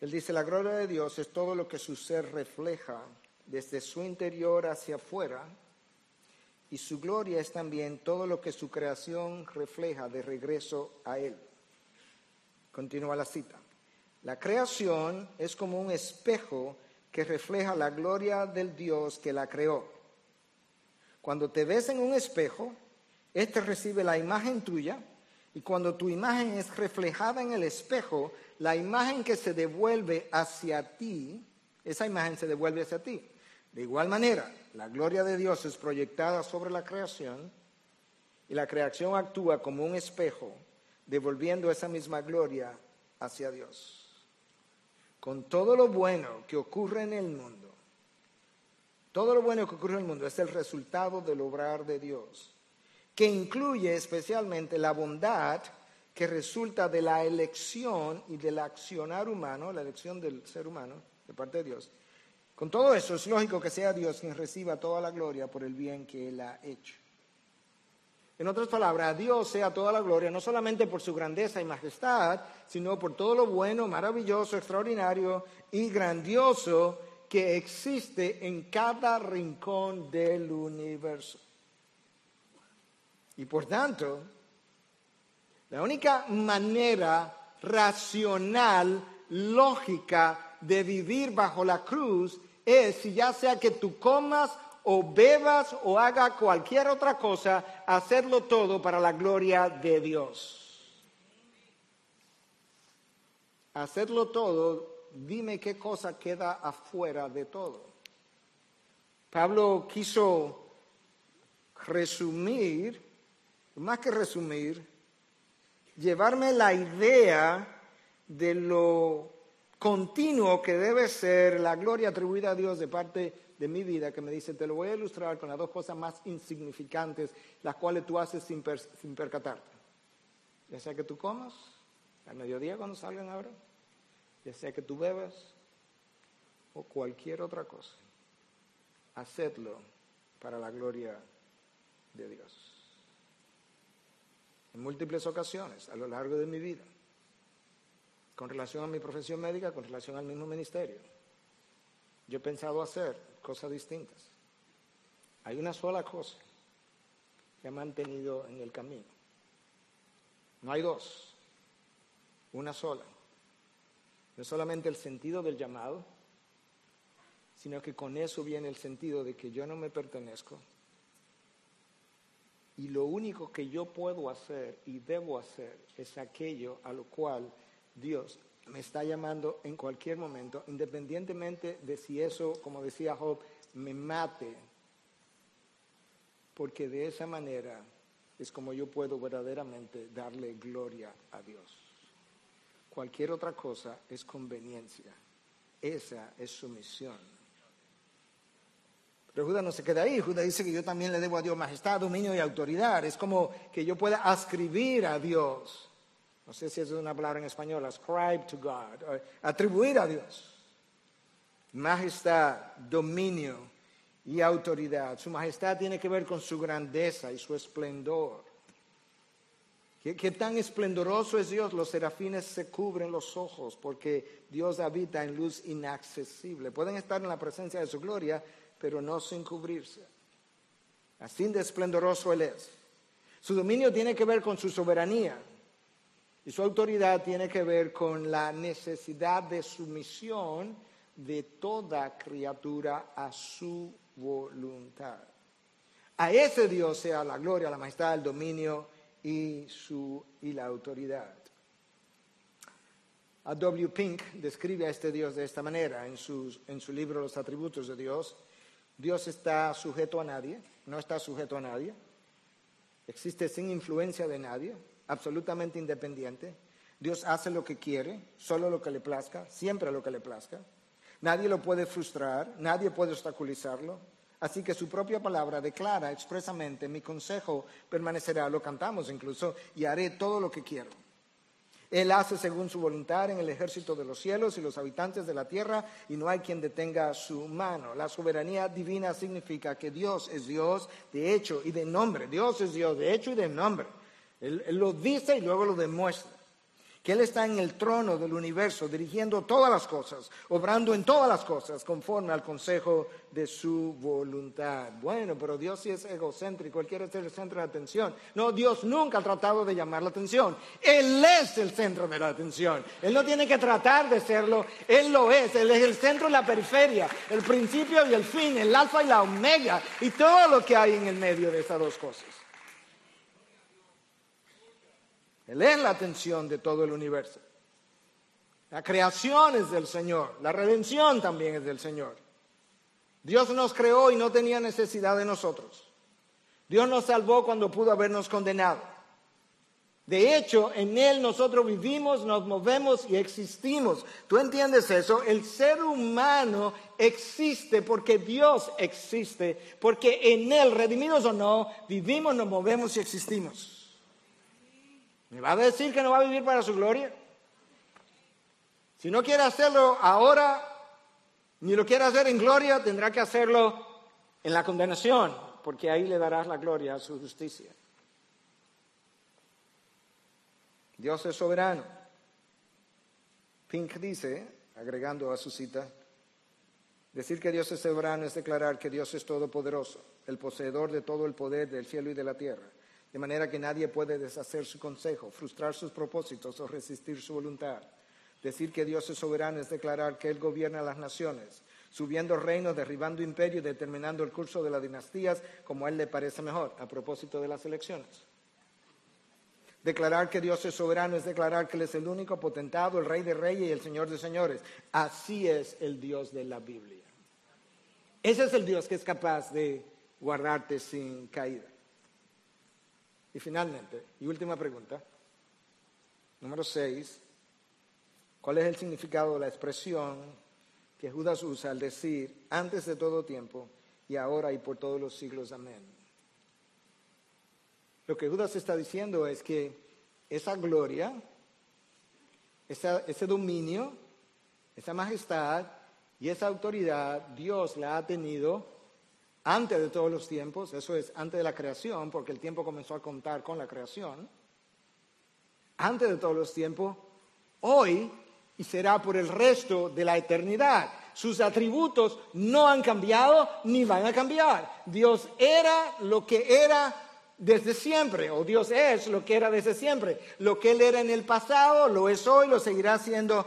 Speaker 1: Él dice, la gloria de Dios es todo lo que su ser refleja desde su interior hacia afuera, y su gloria es también todo lo que su creación refleja de regreso a Él. Continúa la cita. La creación es como un espejo que refleja la gloria del Dios que la creó. Cuando te ves en un espejo, éste recibe la imagen tuya y cuando tu imagen es reflejada en el espejo, la imagen que se devuelve hacia ti, esa imagen se devuelve hacia ti. De igual manera, la gloria de Dios es proyectada sobre la creación y la creación actúa como un espejo, devolviendo esa misma gloria hacia Dios. Con todo lo bueno que ocurre en el mundo, todo lo bueno que ocurre en el mundo es el resultado del obrar de Dios, que incluye especialmente la bondad que resulta de la elección y del accionar humano, la elección del ser humano de parte de Dios, con todo eso es lógico que sea Dios quien reciba toda la gloria por el bien que Él ha hecho. En otras palabras, a Dios sea toda la gloria, no solamente por su grandeza y majestad, sino por todo lo bueno, maravilloso, extraordinario y grandioso que existe en cada rincón del universo. Y por tanto, la única manera racional, lógica de vivir bajo la cruz es si ya sea que tú comas o bebas o haga cualquier otra cosa, hacerlo todo para la gloria de Dios. Hacerlo todo, dime qué cosa queda afuera de todo. Pablo quiso resumir, más que resumir, llevarme la idea de lo continuo que debe ser la gloria atribuida a Dios de parte de mi vida, que me dice, te lo voy a ilustrar con las dos cosas más insignificantes, las cuales tú haces sin, percatarte. Ya sea que tú comas, al mediodía cuando salgan ahora, ya sea que tú bebas o cualquier otra cosa. Hacedlo para la gloria de Dios. En múltiples ocasiones a lo largo de mi vida con relación a mi profesión médica, con relación al mismo ministerio. Yo he pensado hacer cosas distintas. Hay una sola cosa que ha mantenido en el camino. No hay dos, una sola. No solamente el sentido del llamado, sino que con eso viene el sentido de que yo no me pertenezco. Y lo único que yo puedo hacer y debo hacer es aquello a lo cual Dios me está llamando en cualquier momento, independientemente de si eso, como decía Job, me mate, porque de esa manera es como yo puedo verdaderamente darle gloria a Dios. Cualquier otra cosa es conveniencia. Esa es su misión. Pero Judas no se queda ahí. Judas dice que yo también le debo a Dios majestad, dominio y autoridad. Es como que yo pueda ascribir a Dios no sé si es una palabra en español, ascribe to God, atribuir a Dios. Majestad, dominio y autoridad. Su majestad tiene que ver con su grandeza y su esplendor. ¿Qué, ¿Qué, tan esplendoroso es Dios? Los serafines se cubren los ojos porque Dios habita en luz inaccesible. Pueden estar en la presencia de su gloria, pero no sin cubrirse. Así de esplendoroso Él es. Su dominio tiene que ver con su soberanía. Y su autoridad tiene que ver con la necesidad de sumisión de toda criatura a su voluntad. A ese Dios sea la gloria, la majestad, el dominio y, su, y la autoridad. A W. Pink describe a este Dios de esta manera en, en su libro Los atributos de Dios. Dios está sujeto a nadie, no está sujeto a nadie, existe sin influencia de nadie, absolutamente independiente. Dios hace lo que quiere, solo lo que le plazca, siempre lo que le plazca. Nadie lo puede frustrar, nadie puede obstaculizarlo. Así que su propia palabra declara expresamente, mi consejo permanecerá, lo cantamos incluso, y haré todo lo que quiero. Él hace según su voluntad en el ejército de los cielos y los habitantes de la tierra, y no hay quien detenga su mano. La soberanía divina significa que Dios es Dios de hecho y de nombre. Dios es Dios de hecho y de nombre. él lo dice y luego lo demuestra que Él está en el trono del universo, dirigiendo todas las cosas, obrando en todas las cosas, conforme al consejo de su voluntad. Bueno, pero Dios sí es egocéntrico, Él quiere ser el centro de atención. No, Dios nunca ha tratado de llamar la atención. Él es el centro de la atención. Él no tiene que tratar de serlo, Él lo es. Él es el centro y la periferia, el principio y el fin, el alfa y la omega, y todo lo que hay en el medio de esas dos cosas. Él es la atención de todo el universo. La creación es del Señor, la redención también es del Señor. Dios nos creó y no tenía necesidad de nosotros. Dios nos salvó cuando pudo habernos condenado. De hecho, en Él nosotros vivimos, nos movemos y existimos. ¿Tú entiendes eso? El ser humano existe porque Dios existe, porque en Él, redimidos o no, vivimos, nos movemos y existimos. ¿Me va a decir que no va a vivir para su gloria? Si no quiere hacerlo ahora, ni lo quiere hacer en gloria, tendrá que hacerlo en la condenación, porque ahí le darás la gloria a su justicia. Dios es soberano. Pink dice, agregando a su cita, decir que Dios es soberano es declarar que Dios es todopoderoso, el poseedor de todo el poder del cielo y de la tierra de manera que nadie puede deshacer su consejo, frustrar sus propósitos o resistir su voluntad. Decir que Dios es soberano es declarar que Él gobierna las naciones, subiendo reinos, derribando imperios, determinando el curso de las dinastías como a Él le parece mejor, a propósito de las elecciones. Declarar que Dios es soberano es declarar que Él es el único potentado, el Rey de Reyes y el Señor de Señores. Así es el Dios de la Biblia. Ese es el Dios que es capaz de guardarte sin caída. Y finalmente, y última pregunta, número seis, ¿cuál es el significado de la expresión que Judas usa al decir antes de todo tiempo y ahora y por todos los siglos? Amén. Lo que Judas está diciendo es que esa gloria, ese dominio, esa majestad y esa autoridad Dios la ha tenido antes de todos los tiempos, eso es antes de la creación, porque el tiempo comenzó a contar con la creación, antes de todos los tiempos, hoy y será por el resto de la eternidad. Sus atributos no han cambiado ni van a cambiar. Dios era lo que era desde siempre, o Dios es lo que era desde siempre. Lo que Él era en el pasado, lo es hoy, lo seguirá siendo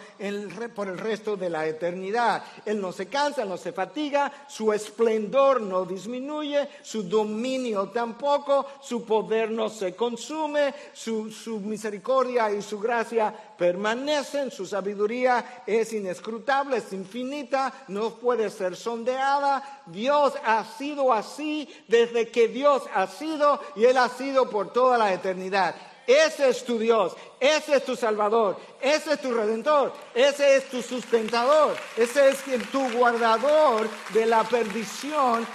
Speaker 1: por el resto de la eternidad. Él no se cansa, no se fatiga, su esplendor no disminuye, su dominio tampoco, su poder no se consume, su, su misericordia y su gracia permanecen, su sabiduría es inescrutable, es infinita, no puede ser sondeada. Dios ha sido así desde que Dios ha sido y Él ha sido por toda la eternidad. Ese es tu Dios, ese es tu Salvador, ese es tu Redentor, ese es tu sustentador, ese es tu guardador de la perdición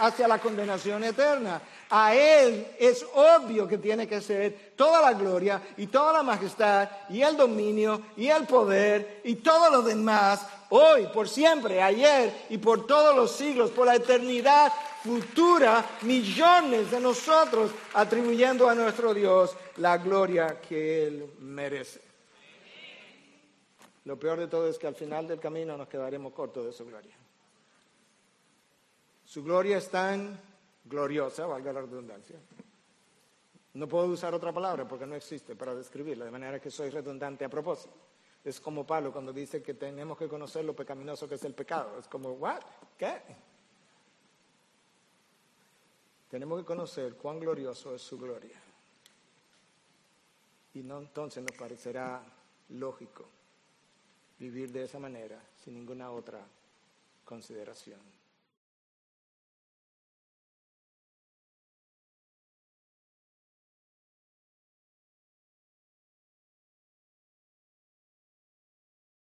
Speaker 1: hacia la condenación eterna. A Él es obvio que tiene que ser toda la gloria y toda la majestad y el dominio y el poder y todo lo demás, hoy, por siempre, ayer y por todos los siglos, por la eternidad futura, millones de nosotros atribuyendo a nuestro Dios la gloria que Él merece. Lo peor de todo es que al final del camino nos quedaremos cortos de su gloria. Su gloria es tan gloriosa, valga la redundancia. No puedo usar otra palabra porque no existe para describirla, de manera que soy redundante a propósito. Es como Pablo cuando dice que tenemos que conocer lo pecaminoso que es el pecado. Es como, ¿what? ¿Qué? Tenemos que conocer cuán glorioso es su gloria. Y no, entonces nos parecerá lógico vivir de esa manera sin ninguna otra consideración.